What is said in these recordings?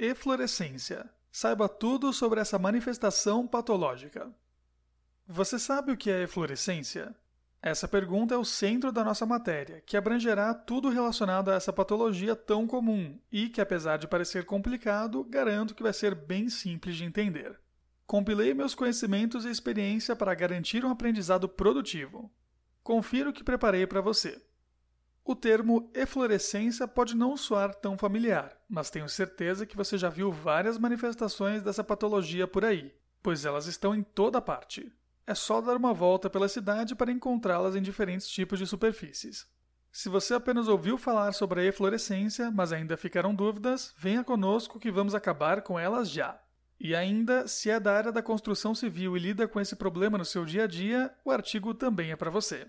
Eflorescência. Saiba tudo sobre essa manifestação patológica. Você sabe o que é eflorescência? Essa pergunta é o centro da nossa matéria, que abrangerá tudo relacionado a essa patologia tão comum e que, apesar de parecer complicado, garanto que vai ser bem simples de entender. Compilei meus conhecimentos e experiência para garantir um aprendizado produtivo. Confira o que preparei para você. O termo eflorescência pode não soar tão familiar, mas tenho certeza que você já viu várias manifestações dessa patologia por aí, pois elas estão em toda parte. É só dar uma volta pela cidade para encontrá-las em diferentes tipos de superfícies. Se você apenas ouviu falar sobre a eflorescência, mas ainda ficaram dúvidas, venha conosco que vamos acabar com elas já. E ainda, se é da área da construção civil e lida com esse problema no seu dia a dia, o artigo também é para você.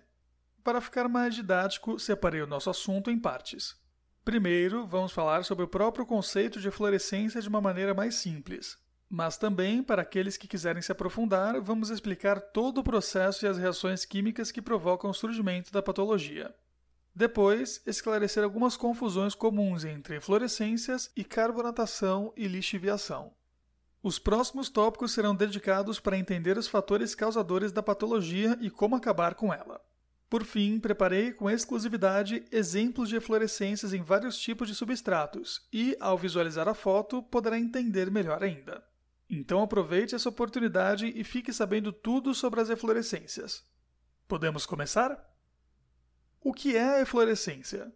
Para ficar mais didático, separei o nosso assunto em partes. Primeiro, vamos falar sobre o próprio conceito de eflorescência de uma maneira mais simples. Mas também, para aqueles que quiserem se aprofundar, vamos explicar todo o processo e as reações químicas que provocam o surgimento da patologia. Depois, esclarecer algumas confusões comuns entre fluorescências e carbonatação e lixiviação. Os próximos tópicos serão dedicados para entender os fatores causadores da patologia e como acabar com ela. Por fim, preparei com exclusividade exemplos de eflorescências em vários tipos de substratos e, ao visualizar a foto, poderá entender melhor ainda. Então aproveite essa oportunidade e fique sabendo tudo sobre as eflorescências. Podemos começar? O que é a eflorescência?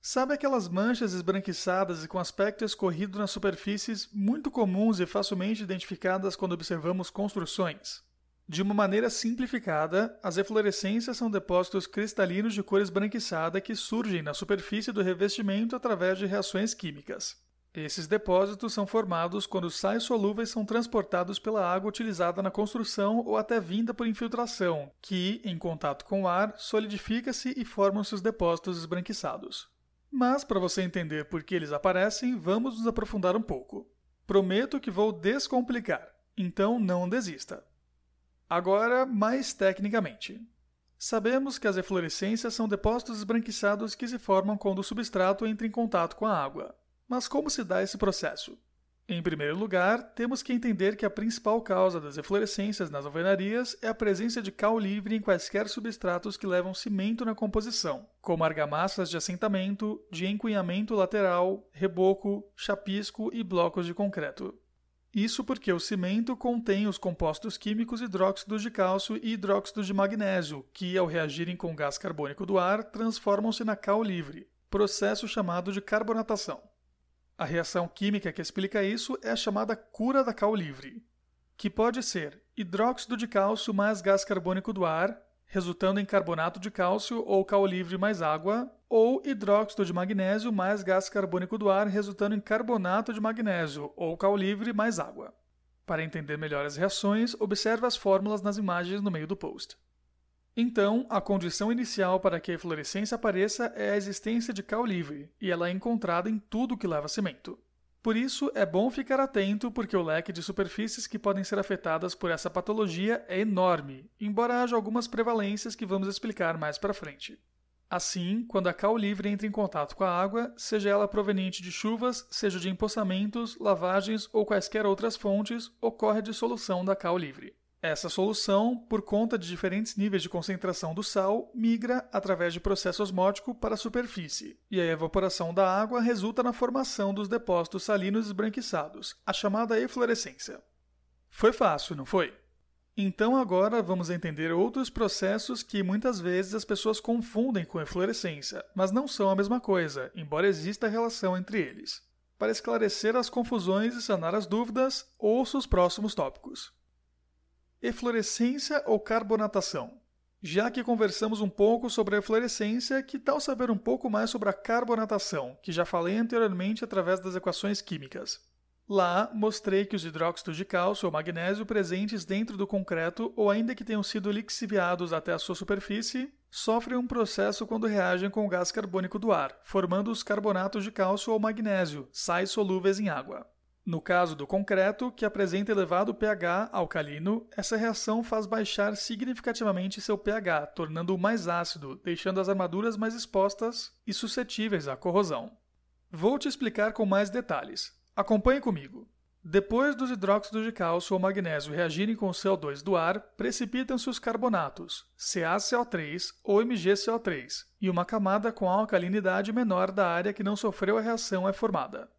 Sabe aquelas manchas esbranquiçadas e com aspecto escorrido nas superfícies muito comuns e facilmente identificadas quando observamos construções? De uma maneira simplificada, as eflorescências são depósitos cristalinos de cor esbranquiçada que surgem na superfície do revestimento através de reações químicas. Esses depósitos são formados quando sais solúveis são transportados pela água utilizada na construção ou até vinda por infiltração, que, em contato com o ar, solidifica-se e formam-se os depósitos esbranquiçados. Mas, para você entender por que eles aparecem, vamos nos aprofundar um pouco. Prometo que vou descomplicar, então não desista. Agora, mais tecnicamente. Sabemos que as eflorescências são depósitos esbranquiçados que se formam quando o substrato entra em contato com a água. Mas como se dá esse processo? Em primeiro lugar, temos que entender que a principal causa das eflorescências nas alvenarias é a presença de cal livre em quaisquer substratos que levam cimento na composição, como argamassas de assentamento, de encunhamento lateral, reboco, chapisco e blocos de concreto. Isso porque o cimento contém os compostos químicos hidróxidos de cálcio e hidróxidos de magnésio, que, ao reagirem com o gás carbônico do ar, transformam-se na cal livre, processo chamado de carbonatação. A reação química que explica isso é chamada cura da cal livre, que pode ser hidróxido de cálcio mais gás carbônico do ar, resultando em carbonato de cálcio ou cal livre mais água, ou hidróxido de magnésio mais gás carbônico do ar, resultando em carbonato de magnésio ou cal livre mais água. Para entender melhor as reações, observe as fórmulas nas imagens no meio do post. Então, a condição inicial para que a eflorescência apareça é a existência de cal livre, e ela é encontrada em tudo que leva cimento. Por isso, é bom ficar atento porque o leque de superfícies que podem ser afetadas por essa patologia é enorme, embora haja algumas prevalências que vamos explicar mais para frente. Assim, quando a cal livre entra em contato com a água, seja ela proveniente de chuvas, seja de empoçamentos, lavagens ou quaisquer outras fontes, ocorre a dissolução da cal livre. Essa solução, por conta de diferentes níveis de concentração do sal, migra através de processo osmótico para a superfície, e a evaporação da água resulta na formação dos depósitos salinos esbranquiçados, a chamada eflorescência. Foi fácil, não foi? Então agora vamos entender outros processos que muitas vezes as pessoas confundem com eflorescência, mas não são a mesma coisa, embora exista relação entre eles. Para esclarecer as confusões e sanar as dúvidas, ouça os próximos tópicos. Eflorescência ou carbonatação? Já que conversamos um pouco sobre a eflorescência, que tal saber um pouco mais sobre a carbonatação, que já falei anteriormente através das equações químicas? Lá, mostrei que os hidróxidos de cálcio ou magnésio presentes dentro do concreto ou ainda que tenham sido lixiviados até a sua superfície, sofrem um processo quando reagem com o gás carbônico do ar, formando os carbonatos de cálcio ou magnésio, sais solúveis em água. No caso do concreto, que apresenta elevado pH alcalino, essa reação faz baixar significativamente seu pH, tornando-o mais ácido, deixando as armaduras mais expostas e suscetíveis à corrosão. Vou te explicar com mais detalhes. Acompanhe comigo. Depois dos hidróxidos de cálcio ou magnésio reagirem com o CO2 do ar, precipitam-se os carbonatos, CaCO3 ou MgCO3, e uma camada com alcalinidade menor da área que não sofreu a reação é formada.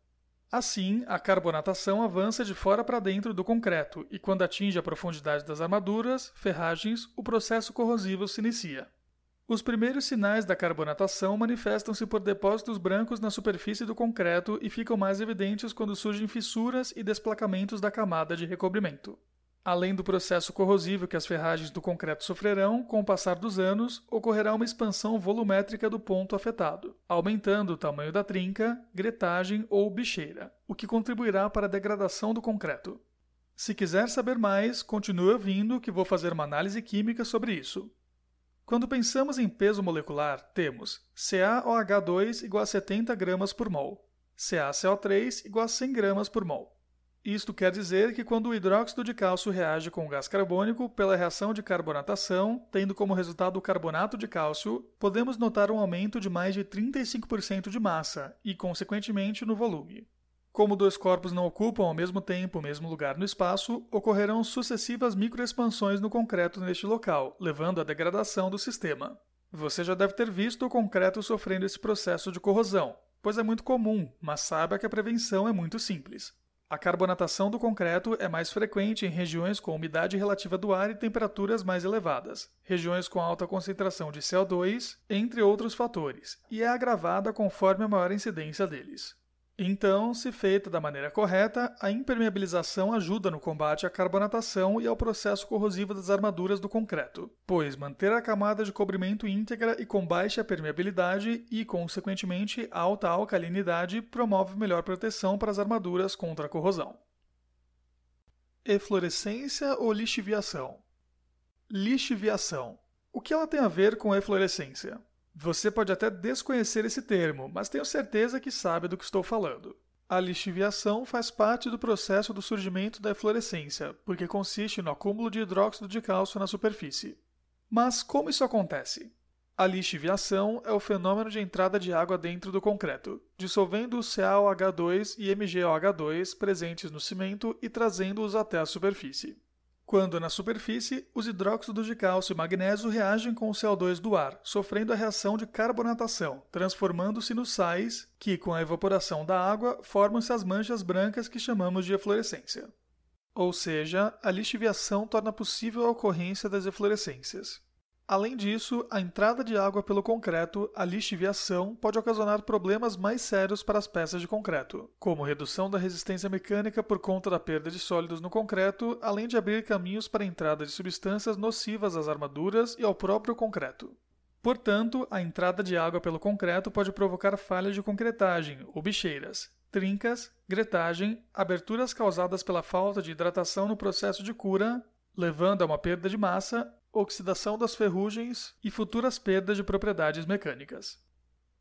Assim, a carbonatação avança de fora para dentro do concreto e, quando atinge a profundidade das armaduras, ferragens, o processo corrosivo se inicia. Os primeiros sinais da carbonatação manifestam-se por depósitos brancos na superfície do concreto e ficam mais evidentes quando surgem fissuras e desplacamentos da camada de recobrimento. Além do processo corrosivo que as ferragens do concreto sofrerão, com o passar dos anos, ocorrerá uma expansão volumétrica do ponto afetado, aumentando o tamanho da trinca, gretagem ou bicheira, o que contribuirá para a degradação do concreto. Se quiser saber mais, continue ouvindo que vou fazer uma análise química sobre isso. Quando pensamos em peso molecular, temos CaOH2 igual a 70 gramas por mol, CaCO3 igual a 100 gramas por mol. Isto quer dizer que quando o hidróxido de cálcio reage com o gás carbônico pela reação de carbonatação, tendo como resultado o carbonato de cálcio, podemos notar um aumento de mais de 35% de massa e, consequentemente, no volume. Como dois corpos não ocupam ao mesmo tempo o mesmo lugar no espaço, ocorrerão sucessivas microexpansões no concreto neste local, levando à degradação do sistema. Você já deve ter visto o concreto sofrendo esse processo de corrosão, pois é muito comum, mas saiba que a prevenção é muito simples. A carbonatação do concreto é mais frequente em regiões com umidade relativa do ar e temperaturas mais elevadas, regiões com alta concentração de CO2, entre outros fatores, e é agravada conforme a maior incidência deles. Então, se feita da maneira correta, a impermeabilização ajuda no combate à carbonatação e ao processo corrosivo das armaduras do concreto, pois manter a camada de cobrimento íntegra e com baixa permeabilidade e, consequentemente, alta alcalinidade promove melhor proteção para as armaduras contra a corrosão. Eflorescência ou lixiviação? Lixiviação. O que ela tem a ver com eflorescência? Você pode até desconhecer esse termo, mas tenho certeza que sabe do que estou falando. A lixiviação faz parte do processo do surgimento da eflorescência, porque consiste no acúmulo de hidróxido de cálcio na superfície. Mas como isso acontece? A lixiviação é o fenômeno de entrada de água dentro do concreto, dissolvendo o CaOH2 e MgOH2 presentes no cimento e trazendo-os até a superfície. Quando na superfície, os hidróxidos de cálcio e magnésio reagem com o CO2 do ar, sofrendo a reação de carbonatação, transformando-se nos sais, que, com a evaporação da água, formam-se as manchas brancas que chamamos de eflorescência. Ou seja, a lixiviação torna possível a ocorrência das eflorescências. Além disso, a entrada de água pelo concreto, a lixiviação, pode ocasionar problemas mais sérios para as peças de concreto, como redução da resistência mecânica por conta da perda de sólidos no concreto, além de abrir caminhos para a entrada de substâncias nocivas às armaduras e ao próprio concreto. Portanto, a entrada de água pelo concreto pode provocar falhas de concretagem ou bicheiras, trincas, gretagem, aberturas causadas pela falta de hidratação no processo de cura, levando a uma perda de massa oxidação das ferrugens e futuras perdas de propriedades mecânicas.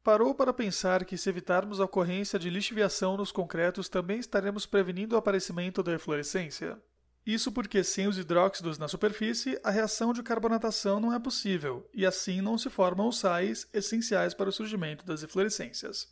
Parou para pensar que, se evitarmos a ocorrência de lixiviação nos concretos, também estaremos prevenindo o aparecimento da eflorescência? Isso porque, sem os hidróxidos na superfície, a reação de carbonatação não é possível, e assim não se formam os sais essenciais para o surgimento das eflorescências.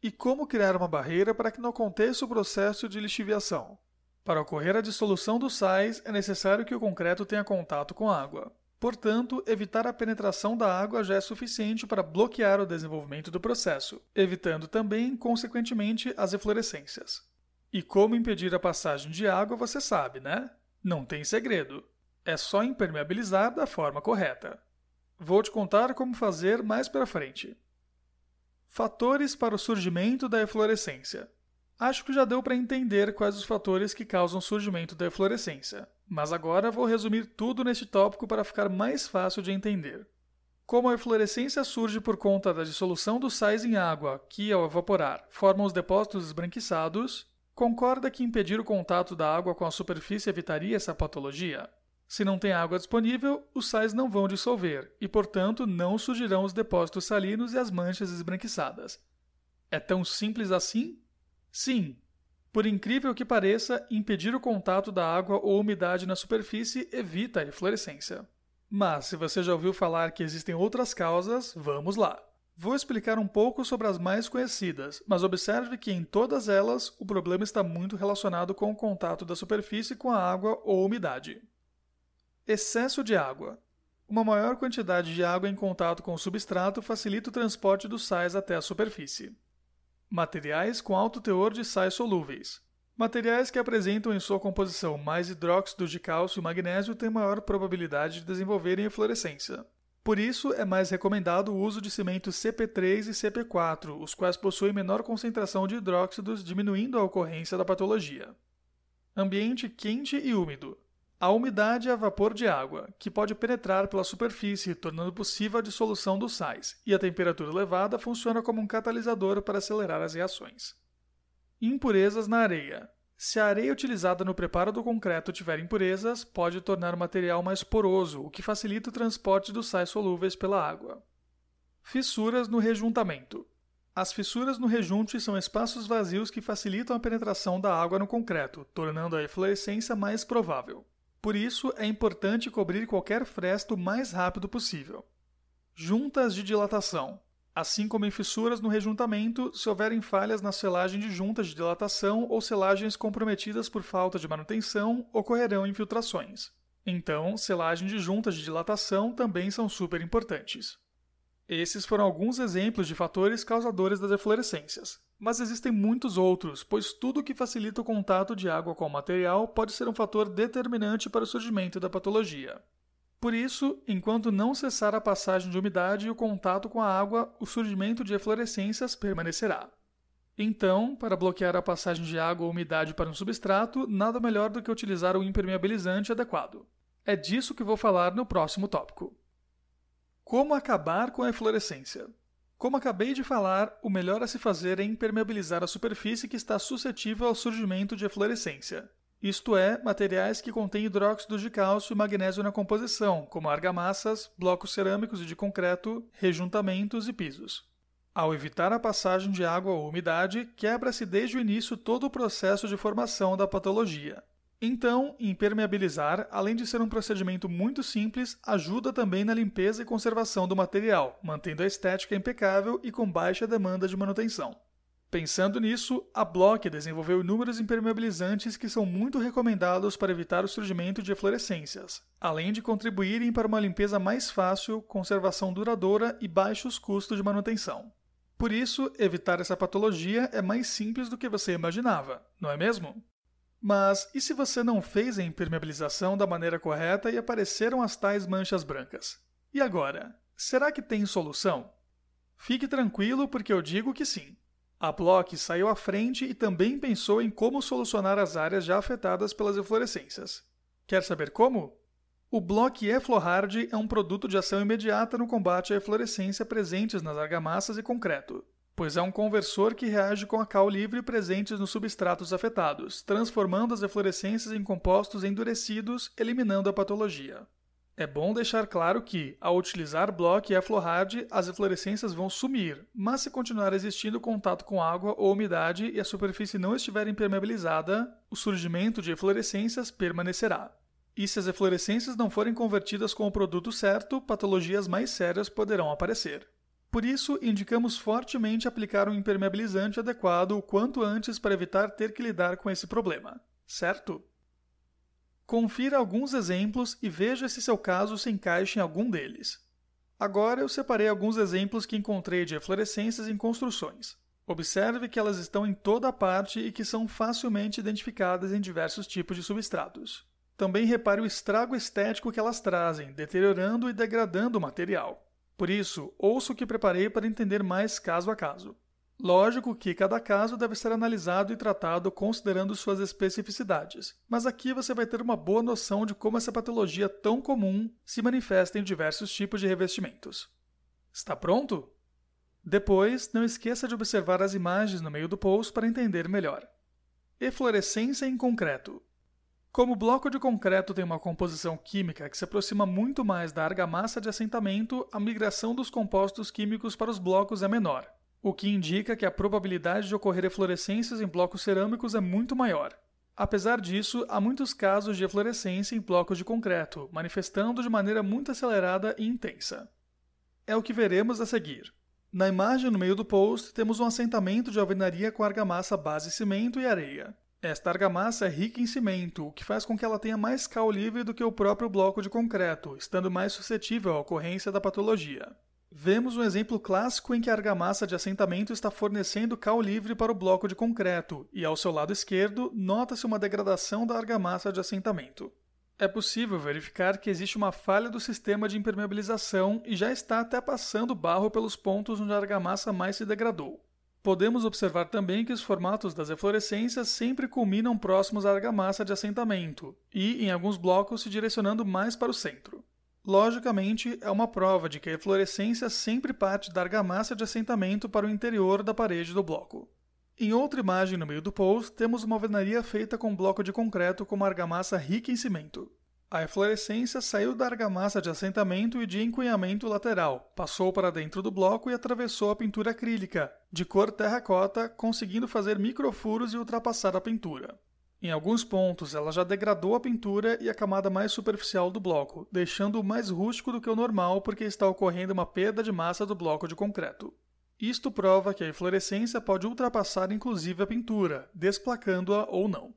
E como criar uma barreira para que não aconteça o processo de lixiviação? Para ocorrer a dissolução dos sais, é necessário que o concreto tenha contato com água. Portanto, evitar a penetração da água já é suficiente para bloquear o desenvolvimento do processo, evitando também, consequentemente, as eflorescências. E como impedir a passagem de água você sabe, né? Não tem segredo. É só impermeabilizar da forma correta. Vou te contar como fazer mais para frente. Fatores para o surgimento da eflorescência. Acho que já deu para entender quais os fatores que causam o surgimento da eflorescência, mas agora vou resumir tudo neste tópico para ficar mais fácil de entender. Como a eflorescência surge por conta da dissolução dos sais em água, que, ao evaporar, formam os depósitos esbranquiçados, concorda que impedir o contato da água com a superfície evitaria essa patologia? Se não tem água disponível, os sais não vão dissolver e, portanto, não surgirão os depósitos salinos e as manchas esbranquiçadas. É tão simples assim? Sim, por incrível que pareça, impedir o contato da água ou umidade na superfície evita a eflorescência. Mas se você já ouviu falar que existem outras causas, vamos lá. Vou explicar um pouco sobre as mais conhecidas, mas observe que em todas elas o problema está muito relacionado com o contato da superfície com a água ou umidade. Excesso de água. Uma maior quantidade de água em contato com o substrato facilita o transporte dos sais até a superfície. Materiais com alto teor de sais solúveis. Materiais que apresentam em sua composição mais hidróxidos de cálcio e magnésio têm maior probabilidade de desenvolverem eflorescência. Por isso, é mais recomendado o uso de cimentos CP3 e CP4, os quais possuem menor concentração de hidróxidos, diminuindo a ocorrência da patologia. Ambiente quente e úmido. A umidade é vapor de água, que pode penetrar pela superfície, tornando possível a dissolução dos sais, e a temperatura elevada funciona como um catalisador para acelerar as reações. Impurezas na areia. Se a areia utilizada no preparo do concreto tiver impurezas, pode tornar o material mais poroso, o que facilita o transporte dos sais solúveis pela água. Fissuras no rejuntamento. As fissuras no rejunte são espaços vazios que facilitam a penetração da água no concreto, tornando a eflorescência mais provável. Por isso, é importante cobrir qualquer fresta o mais rápido possível. Juntas de dilatação. Assim como em fissuras no rejuntamento, se houverem falhas na selagem de juntas de dilatação ou selagens comprometidas por falta de manutenção, ocorrerão infiltrações. Então, selagem de juntas de dilatação também são super importantes. Esses foram alguns exemplos de fatores causadores das eflorescências, mas existem muitos outros, pois tudo que facilita o contato de água com o material pode ser um fator determinante para o surgimento da patologia. Por isso, enquanto não cessar a passagem de umidade e o contato com a água, o surgimento de eflorescências permanecerá. Então, para bloquear a passagem de água ou umidade para um substrato, nada melhor do que utilizar o impermeabilizante adequado. É disso que vou falar no próximo tópico. Como acabar com a eflorescência? Como acabei de falar, o melhor a se fazer é impermeabilizar a superfície que está suscetível ao surgimento de eflorescência isto é, materiais que contêm hidróxidos de cálcio e magnésio na composição, como argamassas, blocos cerâmicos e de concreto, rejuntamentos e pisos. Ao evitar a passagem de água ou umidade, quebra-se desde o início todo o processo de formação da patologia. Então, impermeabilizar, além de ser um procedimento muito simples, ajuda também na limpeza e conservação do material, mantendo a estética impecável e com baixa demanda de manutenção. Pensando nisso, a Block desenvolveu inúmeros impermeabilizantes que são muito recomendados para evitar o surgimento de eflorescências, além de contribuírem para uma limpeza mais fácil, conservação duradoura e baixos custos de manutenção. Por isso, evitar essa patologia é mais simples do que você imaginava, não é mesmo? Mas e se você não fez a impermeabilização da maneira correta e apareceram as tais manchas brancas? E agora? Será que tem solução? Fique tranquilo porque eu digo que sim. A Block saiu à frente e também pensou em como solucionar as áreas já afetadas pelas eflorescências. Quer saber como? O Block Eflohard é um produto de ação imediata no combate à eflorescência presentes nas argamassas e concreto, pois é um conversor que reage com a cal livre presentes nos substratos afetados, transformando as eflorescências em compostos endurecidos, eliminando a patologia. É bom deixar claro que, ao utilizar bloco e aflorade, as eflorescências vão sumir, mas se continuar existindo contato com água ou umidade e a superfície não estiver impermeabilizada, o surgimento de eflorescências permanecerá. E se as eflorescências não forem convertidas com o produto certo, patologias mais sérias poderão aparecer. Por isso, indicamos fortemente aplicar um impermeabilizante adequado o quanto antes para evitar ter que lidar com esse problema, certo? Confira alguns exemplos e veja se seu caso se encaixa em algum deles. Agora eu separei alguns exemplos que encontrei de eflorescências em construções. Observe que elas estão em toda parte e que são facilmente identificadas em diversos tipos de substratos. Também repare o estrago estético que elas trazem, deteriorando e degradando o material. Por isso, ouça o que preparei para entender mais caso a caso. Lógico que cada caso deve ser analisado e tratado considerando suas especificidades, mas aqui você vai ter uma boa noção de como essa patologia tão comum se manifesta em diversos tipos de revestimentos. Está pronto? Depois, não esqueça de observar as imagens no meio do post para entender melhor. Eflorescência em concreto. Como o bloco de concreto tem uma composição química que se aproxima muito mais da argamassa de assentamento, a migração dos compostos químicos para os blocos é menor o que indica que a probabilidade de ocorrer eflorescências em blocos cerâmicos é muito maior. Apesar disso, há muitos casos de eflorescência em blocos de concreto, manifestando de maneira muito acelerada e intensa. É o que veremos a seguir. Na imagem no meio do post, temos um assentamento de alvenaria com argamassa base cimento e areia. Esta argamassa é rica em cimento, o que faz com que ela tenha mais cal livre do que o próprio bloco de concreto, estando mais suscetível à ocorrência da patologia. Vemos um exemplo clássico em que a argamassa de assentamento está fornecendo cal livre para o bloco de concreto, e ao seu lado esquerdo, nota-se uma degradação da argamassa de assentamento. É possível verificar que existe uma falha do sistema de impermeabilização e já está até passando barro pelos pontos onde a argamassa mais se degradou. Podemos observar também que os formatos das eflorescências sempre culminam próximos à argamassa de assentamento e, em alguns blocos, se direcionando mais para o centro. Logicamente, é uma prova de que a eflorescência sempre parte da argamassa de assentamento para o interior da parede do bloco. Em outra imagem no meio do post, temos uma alvenaria feita com bloco de concreto com uma argamassa rica em cimento. A eflorescência saiu da argamassa de assentamento e de encunhamento lateral, passou para dentro do bloco e atravessou a pintura acrílica, de cor terracota, conseguindo fazer microfuros e ultrapassar a pintura. Em alguns pontos, ela já degradou a pintura e a camada mais superficial do bloco, deixando-o mais rústico do que o normal porque está ocorrendo uma perda de massa do bloco de concreto. Isto prova que a eflorescência pode ultrapassar inclusive a pintura, desplacando-a ou não.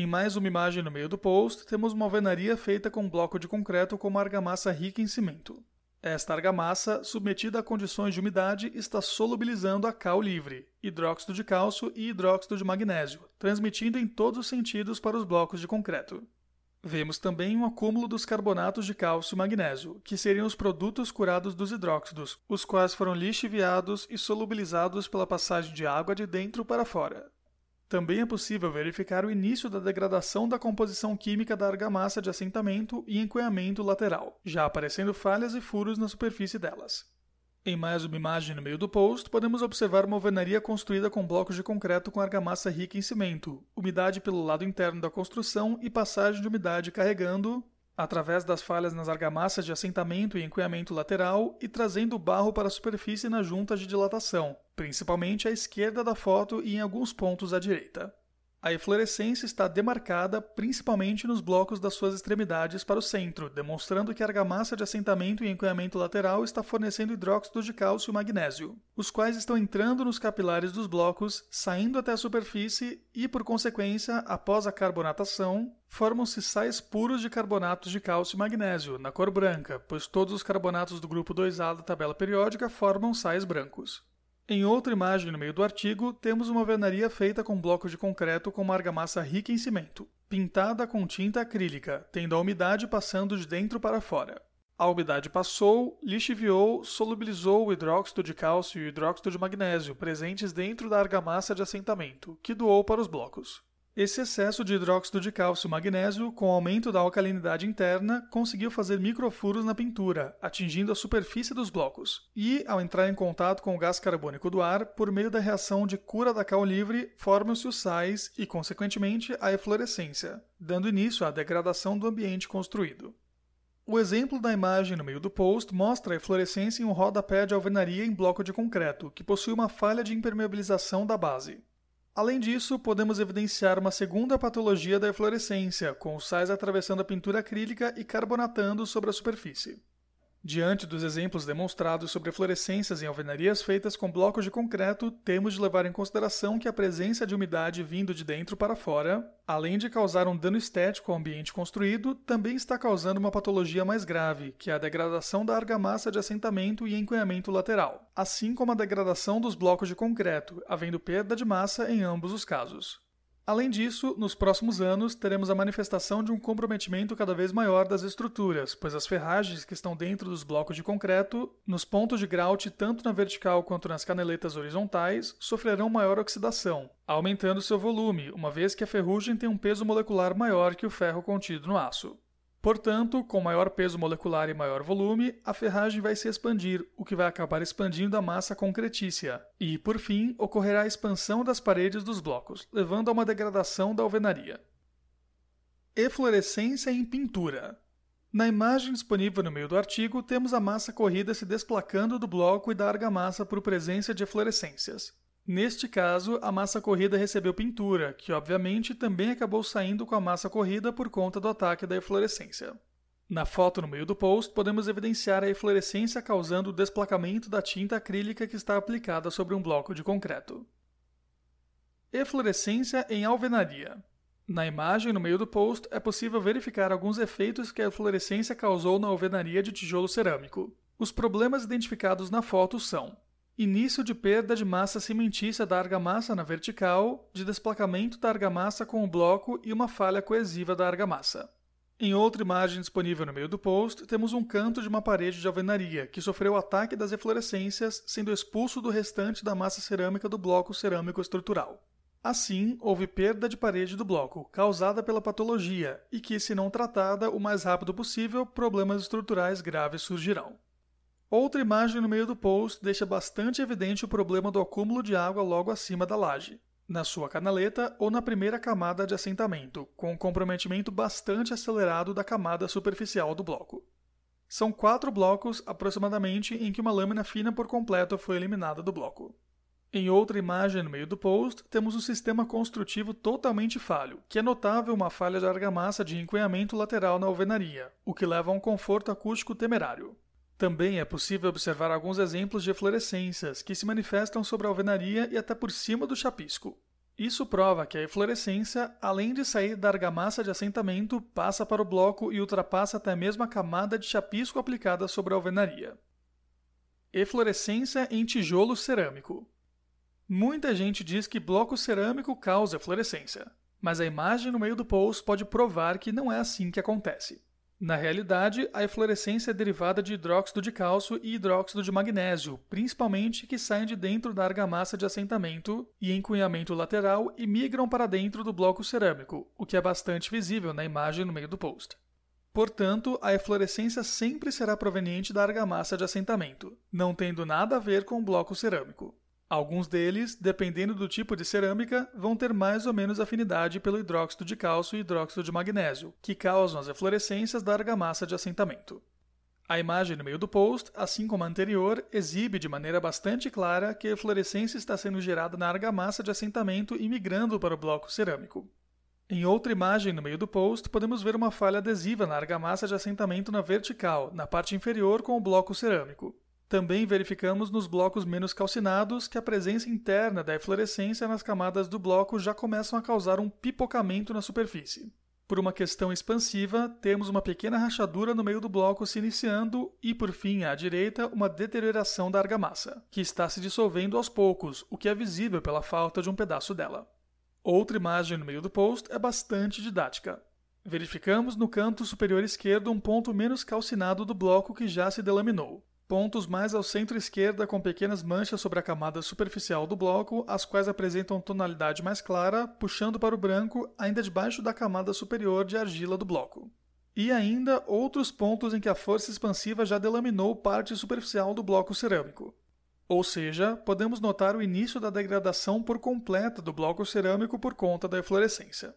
Em mais uma imagem no meio do post, temos uma alvenaria feita com um bloco de concreto com uma argamassa rica em cimento. Esta argamassa, submetida a condições de umidade, está solubilizando a cal livre, hidróxido de cálcio e hidróxido de magnésio, transmitindo em todos os sentidos para os blocos de concreto. Vemos também um acúmulo dos carbonatos de cálcio e magnésio, que seriam os produtos curados dos hidróxidos, os quais foram lixiviados e solubilizados pela passagem de água de dentro para fora. Também é possível verificar o início da degradação da composição química da argamassa de assentamento e encunhamento lateral, já aparecendo falhas e furos na superfície delas. Em mais uma imagem no meio do post, podemos observar uma alvenaria construída com blocos de concreto com argamassa rica em cimento, umidade pelo lado interno da construção e passagem de umidade carregando, através das falhas nas argamassas de assentamento e encunhamento lateral e trazendo o barro para a superfície nas juntas de dilatação, principalmente à esquerda da foto e em alguns pontos à direita. A eflorescência está demarcada principalmente nos blocos das suas extremidades para o centro, demonstrando que a argamassa de assentamento e encunhamento lateral está fornecendo hidróxido de cálcio e magnésio, os quais estão entrando nos capilares dos blocos, saindo até a superfície e, por consequência, após a carbonatação, formam-se sais puros de carbonatos de cálcio e magnésio, na cor branca, pois todos os carbonatos do grupo 2A da tabela periódica formam sais brancos. Em outra imagem no meio do artigo, temos uma alvenaria feita com blocos de concreto com uma argamassa rica em cimento, pintada com tinta acrílica, tendo a umidade passando de dentro para fora. A umidade passou, lixiviou, solubilizou o hidróxido de cálcio e o hidróxido de magnésio presentes dentro da argamassa de assentamento, que doou para os blocos. Esse excesso de hidróxido de cálcio e magnésio, com o aumento da alcalinidade interna, conseguiu fazer microfuros na pintura, atingindo a superfície dos blocos. E, ao entrar em contato com o gás carbônico do ar, por meio da reação de cura da cal livre, formam-se os sais e, consequentemente, a eflorescência, dando início à degradação do ambiente construído. O exemplo da imagem no meio do post mostra a eflorescência em um rodapé de alvenaria em bloco de concreto, que possui uma falha de impermeabilização da base. Além disso, podemos evidenciar uma segunda patologia da eflorescência, com os sais atravessando a pintura acrílica e carbonatando sobre a superfície. Diante dos exemplos demonstrados sobre fluorescências em alvenarias feitas com blocos de concreto, temos de levar em consideração que a presença de umidade vindo de dentro para fora, além de causar um dano estético ao ambiente construído, também está causando uma patologia mais grave, que é a degradação da argamassa de assentamento e encunhamento lateral, assim como a degradação dos blocos de concreto, havendo perda de massa em ambos os casos. Além disso, nos próximos anos, teremos a manifestação de um comprometimento cada vez maior das estruturas, pois as ferragens que estão dentro dos blocos de concreto, nos pontos de grout tanto na vertical quanto nas caneletas horizontais, sofrerão maior oxidação, aumentando seu volume, uma vez que a ferrugem tem um peso molecular maior que o ferro contido no aço. Portanto, com maior peso molecular e maior volume, a ferragem vai se expandir, o que vai acabar expandindo a massa concretícia. E, por fim, ocorrerá a expansão das paredes dos blocos, levando a uma degradação da alvenaria. Eflorescência em pintura. Na imagem disponível no meio do artigo, temos a massa corrida se desplacando do bloco e da argamassa por presença de eflorescências. Neste caso, a massa corrida recebeu pintura, que obviamente também acabou saindo com a massa corrida por conta do ataque da eflorescência. Na foto no meio do post, podemos evidenciar a eflorescência causando o desplacamento da tinta acrílica que está aplicada sobre um bloco de concreto. Eflorescência em alvenaria. Na imagem no meio do post, é possível verificar alguns efeitos que a eflorescência causou na alvenaria de tijolo cerâmico. Os problemas identificados na foto são início de perda de massa cimentícia da argamassa na vertical, de desplacamento da argamassa com o bloco e uma falha coesiva da argamassa. Em outra imagem disponível no meio do post, temos um canto de uma parede de alvenaria que sofreu ataque das eflorescências, sendo expulso do restante da massa cerâmica do bloco cerâmico estrutural. Assim, houve perda de parede do bloco, causada pela patologia, e que, se não tratada o mais rápido possível, problemas estruturais graves surgirão. Outra imagem no meio do post deixa bastante evidente o problema do acúmulo de água logo acima da laje, na sua canaleta ou na primeira camada de assentamento, com um comprometimento bastante acelerado da camada superficial do bloco. São quatro blocos, aproximadamente, em que uma lâmina fina por completo foi eliminada do bloco. Em outra imagem no meio do post, temos um sistema construtivo totalmente falho, que é notável uma falha de argamassa de encunhamento lateral na alvenaria, o que leva a um conforto acústico temerário. Também é possível observar alguns exemplos de eflorescências que se manifestam sobre a alvenaria e até por cima do chapisco. Isso prova que a eflorescência, além de sair da argamassa de assentamento, passa para o bloco e ultrapassa até mesmo a camada de chapisco aplicada sobre a alvenaria. Eflorescência em tijolo cerâmico. Muita gente diz que bloco cerâmico causa fluorescência, mas a imagem no meio do post pode provar que não é assim que acontece. Na realidade, a eflorescência é derivada de hidróxido de cálcio e hidróxido de magnésio, principalmente que saem de dentro da argamassa de assentamento e encunhamento lateral e migram para dentro do bloco cerâmico, o que é bastante visível na imagem no meio do post. Portanto, a eflorescência sempre será proveniente da argamassa de assentamento, não tendo nada a ver com o bloco cerâmico. Alguns deles, dependendo do tipo de cerâmica, vão ter mais ou menos afinidade pelo hidróxido de cálcio e hidróxido de magnésio, que causam as eflorescências da argamassa de assentamento. A imagem no meio do post, assim como a anterior, exibe de maneira bastante clara que a eflorescência está sendo gerada na argamassa de assentamento e migrando para o bloco cerâmico. Em outra imagem no meio do post, podemos ver uma falha adesiva na argamassa de assentamento na vertical, na parte inferior com o bloco cerâmico. Também verificamos nos blocos menos calcinados que a presença interna da eflorescência nas camadas do bloco já começam a causar um pipocamento na superfície. Por uma questão expansiva, temos uma pequena rachadura no meio do bloco se iniciando e, por fim, à direita, uma deterioração da argamassa, que está se dissolvendo aos poucos, o que é visível pela falta de um pedaço dela. Outra imagem no meio do post é bastante didática. Verificamos no canto superior esquerdo um ponto menos calcinado do bloco que já se delaminou pontos mais ao centro-esquerda com pequenas manchas sobre a camada superficial do bloco, as quais apresentam tonalidade mais clara, puxando para o branco, ainda debaixo da camada superior de argila do bloco. E ainda outros pontos em que a força expansiva já delaminou parte superficial do bloco cerâmico. Ou seja, podemos notar o início da degradação por completa do bloco cerâmico por conta da eflorescência.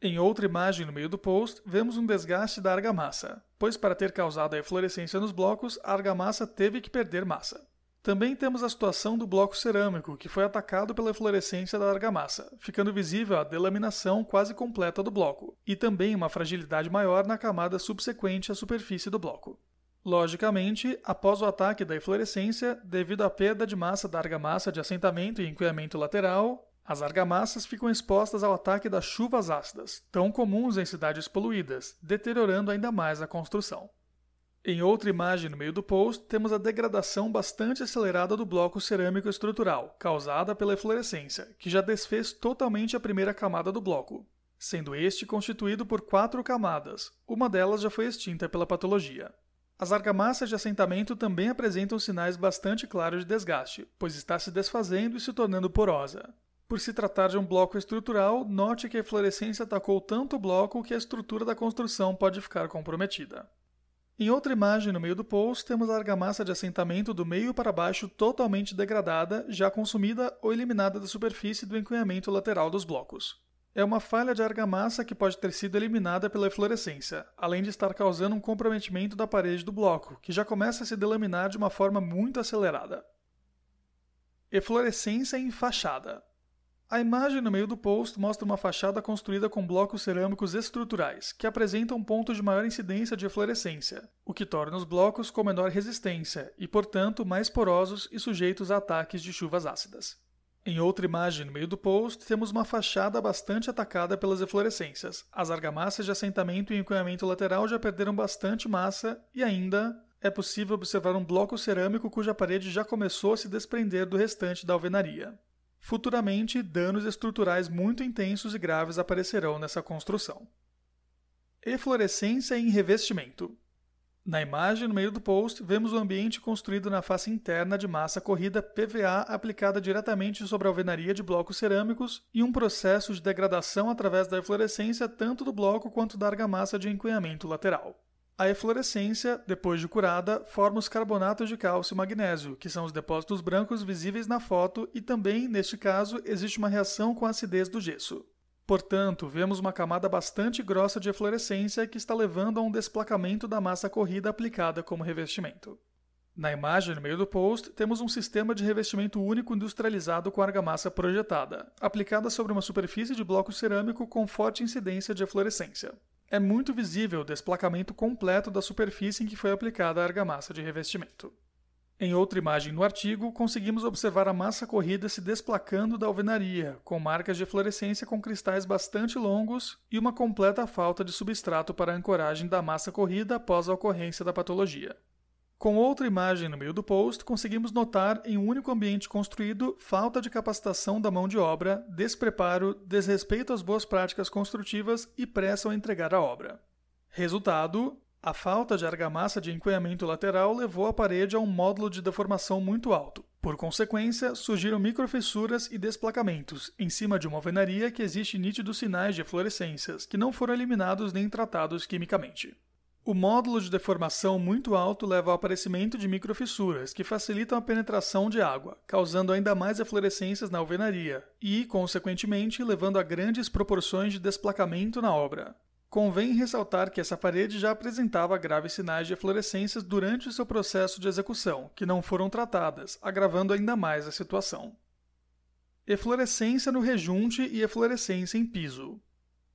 Em outra imagem no meio do post, vemos um desgaste da argamassa, pois para ter causado a eflorescência nos blocos, a argamassa teve que perder massa. Também temos a situação do bloco cerâmico, que foi atacado pela eflorescência da argamassa, ficando visível a delaminação quase completa do bloco, e também uma fragilidade maior na camada subsequente à superfície do bloco. Logicamente, após o ataque da eflorescência, devido à perda de massa da argamassa de assentamento e encoiamento lateral, as argamassas ficam expostas ao ataque das chuvas ácidas, tão comuns em cidades poluídas, deteriorando ainda mais a construção. Em outra imagem no meio do post, temos a degradação bastante acelerada do bloco cerâmico estrutural, causada pela eflorescência, que já desfez totalmente a primeira camada do bloco, sendo este constituído por quatro camadas, uma delas já foi extinta pela patologia. As argamassas de assentamento também apresentam sinais bastante claros de desgaste, pois está se desfazendo e se tornando porosa. Por se tratar de um bloco estrutural, note que a eflorescência atacou tanto o bloco que a estrutura da construção pode ficar comprometida. Em outra imagem no meio do post, temos a argamassa de assentamento do meio para baixo totalmente degradada, já consumida ou eliminada da superfície do encunhamento lateral dos blocos. É uma falha de argamassa que pode ter sido eliminada pela eflorescência, além de estar causando um comprometimento da parede do bloco, que já começa a se delaminar de uma forma muito acelerada. Eflorescência em fachada. A imagem no meio do post mostra uma fachada construída com blocos cerâmicos estruturais, que apresentam pontos de maior incidência de eflorescência, o que torna os blocos com menor resistência e, portanto, mais porosos e sujeitos a ataques de chuvas ácidas. Em outra imagem no meio do post, temos uma fachada bastante atacada pelas eflorescências. As argamassas de assentamento e encoiamento lateral já perderam bastante massa e ainda é possível observar um bloco cerâmico cuja parede já começou a se desprender do restante da alvenaria. Futuramente, danos estruturais muito intensos e graves aparecerão nessa construção. Eflorescência em revestimento. Na imagem no meio do post, vemos o ambiente construído na face interna de massa corrida PVA aplicada diretamente sobre a alvenaria de blocos cerâmicos e um processo de degradação através da eflorescência tanto do bloco quanto da argamassa de encunhamento lateral. A eflorescência, depois de curada, forma os carbonatos de cálcio e magnésio, que são os depósitos brancos visíveis na foto, e também, neste caso, existe uma reação com a acidez do gesso. Portanto, vemos uma camada bastante grossa de eflorescência que está levando a um desplacamento da massa corrida aplicada como revestimento. Na imagem no meio do post, temos um sistema de revestimento único industrializado com argamassa projetada, aplicada sobre uma superfície de bloco cerâmico com forte incidência de eflorescência é muito visível o desplacamento completo da superfície em que foi aplicada a argamassa de revestimento. Em outra imagem no artigo, conseguimos observar a massa corrida se desplacando da alvenaria, com marcas de fluorescência com cristais bastante longos e uma completa falta de substrato para a ancoragem da massa corrida após a ocorrência da patologia. Com outra imagem no meio do post, conseguimos notar em um único ambiente construído falta de capacitação da mão de obra, despreparo, desrespeito às boas práticas construtivas e pressa ao entregar a obra. Resultado: a falta de argamassa de encunhamento lateral levou a parede a um módulo de deformação muito alto. Por consequência, surgiram microfissuras e desplacamentos em cima de uma alvenaria que existe nítidos sinais de fluorescências, que não foram eliminados nem tratados quimicamente. O módulo de deformação muito alto leva ao aparecimento de microfissuras, que facilitam a penetração de água, causando ainda mais eflorescências na alvenaria e, consequentemente, levando a grandes proporções de desplacamento na obra. Convém ressaltar que essa parede já apresentava graves sinais de eflorescências durante o seu processo de execução, que não foram tratadas, agravando ainda mais a situação. Eflorescência no rejunte e eflorescência em piso.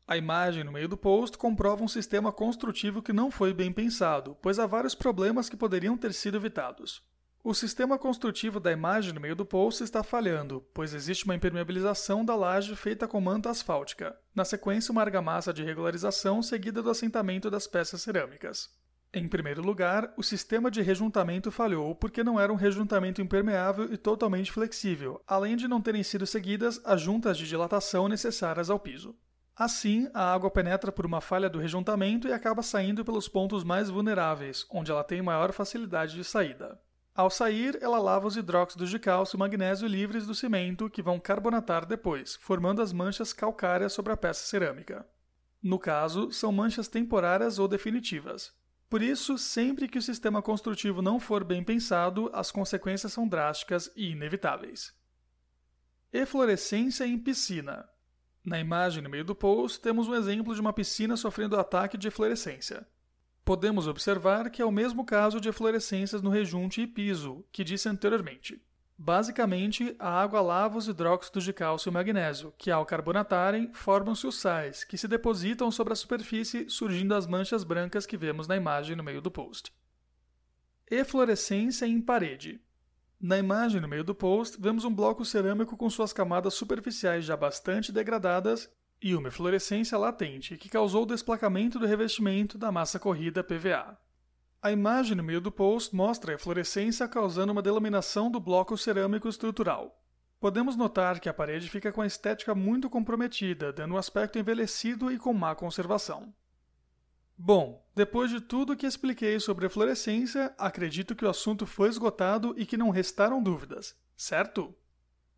A imagem no meio do post comprova um sistema construtivo que não foi bem pensado, pois há vários problemas que poderiam ter sido evitados. O sistema construtivo da imagem no meio do post está falhando, pois existe uma impermeabilização da laje feita com manta asfáltica, na sequência uma argamassa de regularização seguida do assentamento das peças cerâmicas. Em primeiro lugar, o sistema de rejuntamento falhou porque não era um rejuntamento impermeável e totalmente flexível, além de não terem sido seguidas as juntas de dilatação necessárias ao piso. Assim, a água penetra por uma falha do rejuntamento e acaba saindo pelos pontos mais vulneráveis, onde ela tem maior facilidade de saída. Ao sair, ela lava os hidróxidos de cálcio e magnésio livres do cimento, que vão carbonatar depois, formando as manchas calcáreas sobre a peça cerâmica. No caso, são manchas temporárias ou definitivas. Por isso, sempre que o sistema construtivo não for bem pensado, as consequências são drásticas e inevitáveis. Eflorescência em piscina. Na imagem no meio do post, temos um exemplo de uma piscina sofrendo ataque de eflorescência. Podemos observar que é o mesmo caso de eflorescências no rejunte e piso, que disse anteriormente. Basicamente, a água lava os hidróxidos de cálcio e magnésio, que ao carbonatarem, formam-se os sais, que se depositam sobre a superfície, surgindo as manchas brancas que vemos na imagem no meio do post. Eflorescência em parede. Na imagem no meio do post, vemos um bloco cerâmico com suas camadas superficiais já bastante degradadas e uma eflorescência latente que causou o desplacamento do revestimento da massa corrida PVA. A imagem no meio do post mostra a eflorescência causando uma delaminação do bloco cerâmico estrutural. Podemos notar que a parede fica com a estética muito comprometida, dando um aspecto envelhecido e com má conservação. Bom, depois de tudo que expliquei sobre a fluorescência, acredito que o assunto foi esgotado e que não restaram dúvidas, certo?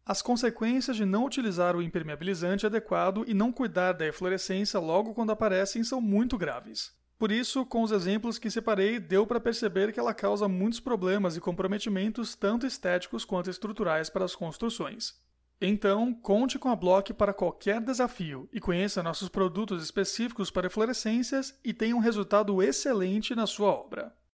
As consequências de não utilizar o impermeabilizante adequado e não cuidar da eflorescência logo quando aparecem são muito graves. Por isso, com os exemplos que separei, deu para perceber que ela causa muitos problemas e comprometimentos tanto estéticos quanto estruturais para as construções. Então, conte com a Block para qualquer desafio e conheça nossos produtos específicos para fluorescências e tenha um resultado excelente na sua obra.